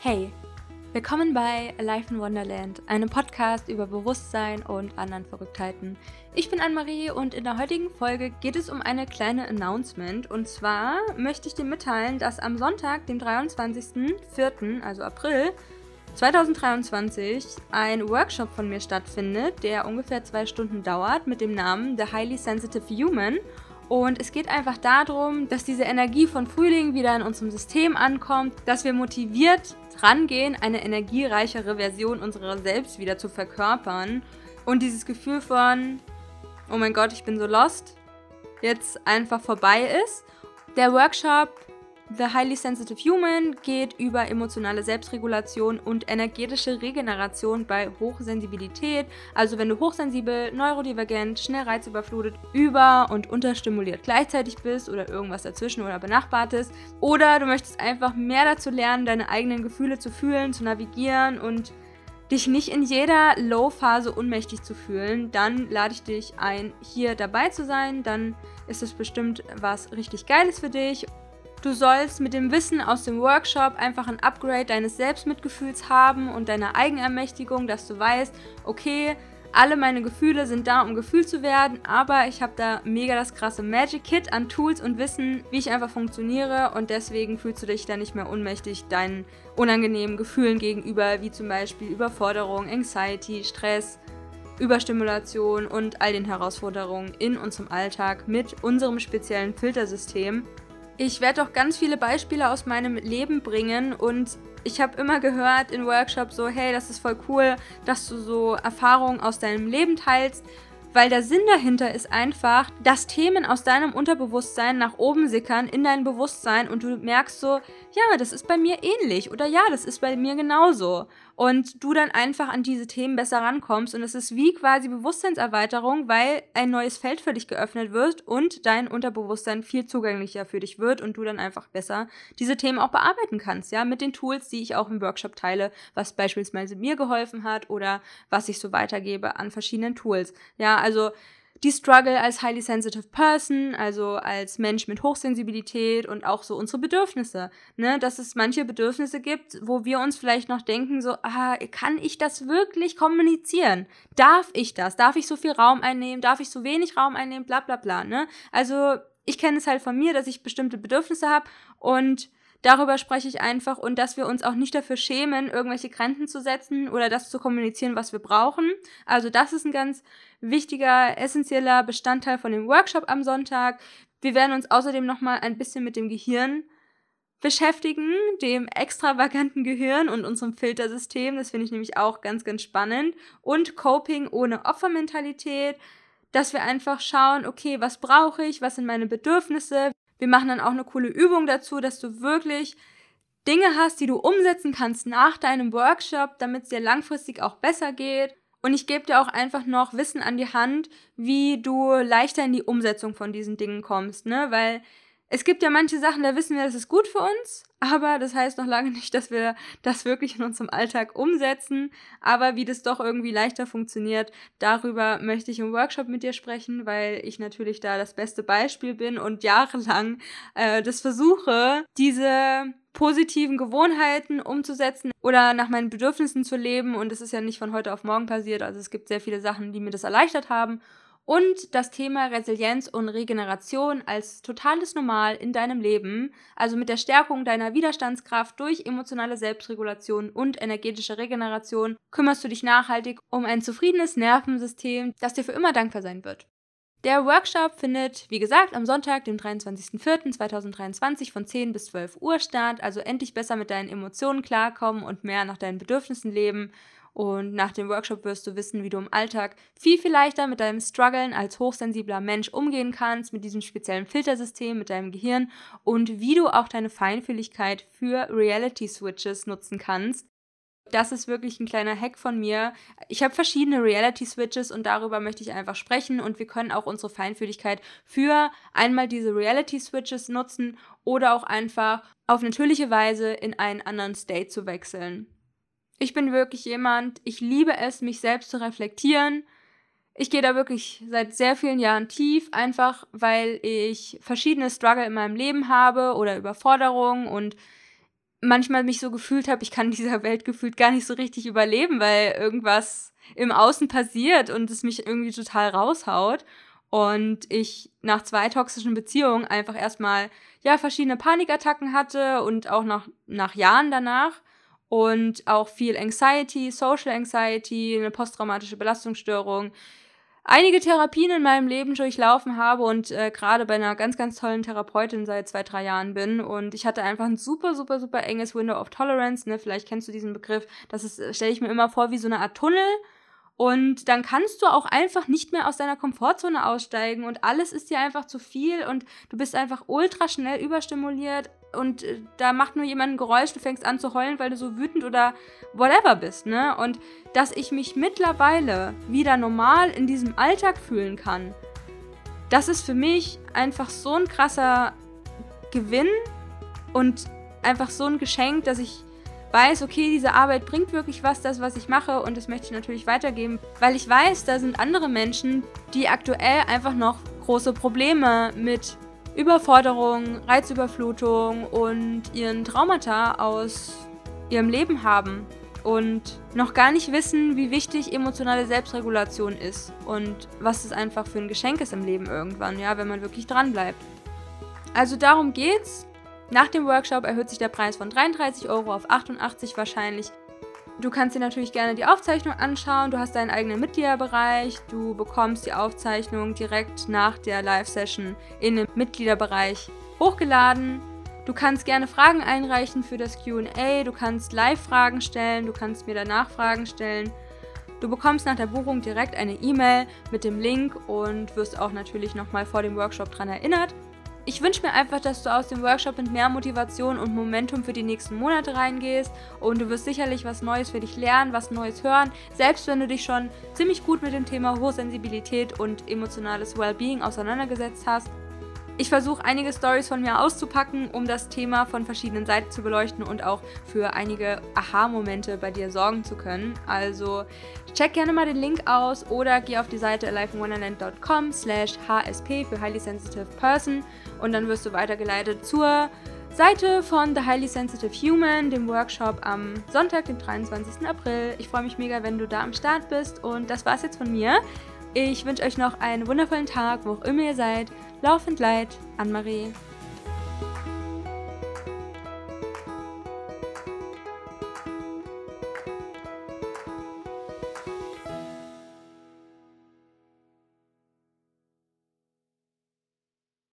Hey, willkommen bei Life in Wonderland, einem Podcast über Bewusstsein und anderen Verrücktheiten. Ich bin Anne-Marie und in der heutigen Folge geht es um eine kleine Announcement. Und zwar möchte ich dir mitteilen, dass am Sonntag, dem 23.04., also April 2023, ein Workshop von mir stattfindet, der ungefähr zwei Stunden dauert, mit dem Namen The Highly Sensitive Human. Und es geht einfach darum, dass diese Energie von Frühling wieder in unserem System ankommt, dass wir motiviert rangehen, eine energiereichere Version unserer selbst wieder zu verkörpern. Und dieses Gefühl von, oh mein Gott, ich bin so lost, jetzt einfach vorbei ist. Der Workshop The Highly Sensitive Human geht über emotionale Selbstregulation und energetische Regeneration bei Hochsensibilität. Also wenn du hochsensibel, neurodivergent, schnell reizüberflutet, über- und unterstimuliert gleichzeitig bist oder irgendwas dazwischen oder benachbartes. Oder du möchtest einfach mehr dazu lernen, deine eigenen Gefühle zu fühlen, zu navigieren und dich nicht in jeder Low-Phase unmächtig zu fühlen, dann lade ich dich ein, hier dabei zu sein. Dann ist es bestimmt was richtig Geiles für dich. Du sollst mit dem Wissen aus dem Workshop einfach ein Upgrade deines Selbstmitgefühls haben und deiner Eigenermächtigung, dass du weißt, okay, alle meine Gefühle sind da, um gefühlt zu werden, aber ich habe da mega das krasse Magic Kit an Tools und Wissen, wie ich einfach funktioniere und deswegen fühlst du dich dann nicht mehr unmächtig deinen unangenehmen Gefühlen gegenüber, wie zum Beispiel Überforderung, Anxiety, Stress, Überstimulation und all den Herausforderungen in unserem Alltag mit unserem speziellen Filtersystem. Ich werde auch ganz viele Beispiele aus meinem Leben bringen und ich habe immer gehört in Workshops so, hey, das ist voll cool, dass du so Erfahrungen aus deinem Leben teilst, weil der Sinn dahinter ist einfach, dass Themen aus deinem Unterbewusstsein nach oben sickern in dein Bewusstsein und du merkst so, ja, das ist bei mir ähnlich oder ja, das ist bei mir genauso. Und du dann einfach an diese Themen besser rankommst und es ist wie quasi Bewusstseinserweiterung, weil ein neues Feld für dich geöffnet wird und dein Unterbewusstsein viel zugänglicher für dich wird und du dann einfach besser diese Themen auch bearbeiten kannst, ja, mit den Tools, die ich auch im Workshop teile, was beispielsweise mir geholfen hat oder was ich so weitergebe an verschiedenen Tools. Ja, also die Struggle als highly sensitive person, also als Mensch mit Hochsensibilität und auch so unsere Bedürfnisse, ne, dass es manche Bedürfnisse gibt, wo wir uns vielleicht noch denken so, ah, kann ich das wirklich kommunizieren? Darf ich das? Darf ich so viel Raum einnehmen? Darf ich so wenig Raum einnehmen? Bla bla bla, ne? Also ich kenne es halt von mir, dass ich bestimmte Bedürfnisse habe und Darüber spreche ich einfach und dass wir uns auch nicht dafür schämen, irgendwelche Grenzen zu setzen oder das zu kommunizieren, was wir brauchen. Also das ist ein ganz wichtiger, essentieller Bestandteil von dem Workshop am Sonntag. Wir werden uns außerdem nochmal ein bisschen mit dem Gehirn beschäftigen, dem extravaganten Gehirn und unserem Filtersystem. Das finde ich nämlich auch ganz, ganz spannend. Und Coping ohne Opfermentalität, dass wir einfach schauen, okay, was brauche ich, was sind meine Bedürfnisse, wir machen dann auch eine coole Übung dazu, dass du wirklich Dinge hast, die du umsetzen kannst nach deinem Workshop, damit es dir langfristig auch besser geht. Und ich gebe dir auch einfach noch Wissen an die Hand, wie du leichter in die Umsetzung von diesen Dingen kommst, ne? Weil es gibt ja manche Sachen, da wissen wir, das ist gut für uns, aber das heißt noch lange nicht, dass wir das wirklich in unserem Alltag umsetzen. Aber wie das doch irgendwie leichter funktioniert, darüber möchte ich im Workshop mit dir sprechen, weil ich natürlich da das beste Beispiel bin und jahrelang äh, das versuche, diese positiven Gewohnheiten umzusetzen oder nach meinen Bedürfnissen zu leben. Und es ist ja nicht von heute auf morgen passiert. Also es gibt sehr viele Sachen, die mir das erleichtert haben und das Thema Resilienz und Regeneration als totales Normal in deinem Leben, also mit der Stärkung deiner Widerstandskraft durch emotionale Selbstregulation und energetische Regeneration, kümmerst du dich nachhaltig um ein zufriedenes Nervensystem, das dir für immer dankbar sein wird. Der Workshop findet, wie gesagt, am Sonntag, dem 23.04.2023 von 10 bis 12 Uhr statt, also endlich besser mit deinen Emotionen klarkommen und mehr nach deinen Bedürfnissen leben. Und nach dem Workshop wirst du wissen, wie du im Alltag viel, viel leichter mit deinem Struggeln als hochsensibler Mensch umgehen kannst, mit diesem speziellen Filtersystem, mit deinem Gehirn und wie du auch deine Feinfühligkeit für Reality Switches nutzen kannst. Das ist wirklich ein kleiner Hack von mir. Ich habe verschiedene Reality Switches und darüber möchte ich einfach sprechen und wir können auch unsere Feinfühligkeit für einmal diese Reality Switches nutzen oder auch einfach auf natürliche Weise in einen anderen State zu wechseln. Ich bin wirklich jemand, ich liebe es, mich selbst zu reflektieren. Ich gehe da wirklich seit sehr vielen Jahren tief, einfach weil ich verschiedene Struggle in meinem Leben habe oder Überforderungen und manchmal mich so gefühlt habe, ich kann dieser Welt gefühlt gar nicht so richtig überleben, weil irgendwas im Außen passiert und es mich irgendwie total raushaut. Und ich nach zwei toxischen Beziehungen einfach erstmal, ja, verschiedene Panikattacken hatte und auch nach, nach Jahren danach. Und auch viel Anxiety, Social Anxiety, eine posttraumatische Belastungsstörung, einige Therapien in meinem Leben durchlaufen habe und äh, gerade bei einer ganz, ganz tollen Therapeutin seit zwei, drei Jahren bin. Und ich hatte einfach ein super, super, super enges Window of Tolerance. Ne? Vielleicht kennst du diesen Begriff. Das äh, stelle ich mir immer vor, wie so eine Art Tunnel. Und dann kannst du auch einfach nicht mehr aus deiner Komfortzone aussteigen und alles ist dir einfach zu viel und du bist einfach ultra schnell überstimuliert und äh, da macht nur jemand ein Geräusch, du fängst an zu heulen, weil du so wütend oder whatever bist, ne? Und dass ich mich mittlerweile wieder normal in diesem Alltag fühlen kann, das ist für mich einfach so ein krasser Gewinn und einfach so ein Geschenk, dass ich weiß, okay, diese Arbeit bringt wirklich was, das, was ich mache und das möchte ich natürlich weitergeben, weil ich weiß, da sind andere Menschen, die aktuell einfach noch große Probleme mit Überforderung, Reizüberflutung und ihren Traumata aus ihrem Leben haben und noch gar nicht wissen, wie wichtig emotionale Selbstregulation ist und was es einfach für ein Geschenk ist im Leben irgendwann, ja, wenn man wirklich dran bleibt. Also darum geht's nach dem Workshop erhöht sich der Preis von 33 Euro auf 88 wahrscheinlich. Du kannst dir natürlich gerne die Aufzeichnung anschauen. Du hast deinen eigenen Mitgliederbereich. Du bekommst die Aufzeichnung direkt nach der Live-Session in den Mitgliederbereich hochgeladen. Du kannst gerne Fragen einreichen für das QA. Du kannst Live-Fragen stellen. Du kannst mir danach Fragen stellen. Du bekommst nach der Buchung direkt eine E-Mail mit dem Link und wirst auch natürlich nochmal vor dem Workshop daran erinnert. Ich wünsche mir einfach, dass du aus dem Workshop mit mehr Motivation und Momentum für die nächsten Monate reingehst und du wirst sicherlich was Neues für dich lernen, was Neues hören, selbst wenn du dich schon ziemlich gut mit dem Thema Hochsensibilität und emotionales Wellbeing auseinandergesetzt hast. Ich versuche einige Stories von mir auszupacken, um das Thema von verschiedenen Seiten zu beleuchten und auch für einige Aha-Momente bei dir sorgen zu können. Also check gerne mal den Link aus oder geh auf die Seite aliveinwonderland.com slash hsp für Highly Sensitive Person und dann wirst du weitergeleitet zur Seite von The Highly Sensitive Human, dem Workshop am Sonntag, den 23. April. Ich freue mich mega, wenn du da am Start bist und das war's jetzt von mir. Ich wünsche euch noch einen wundervollen Tag, wo auch immer ihr seid. Laufend Leid, Anne-Marie.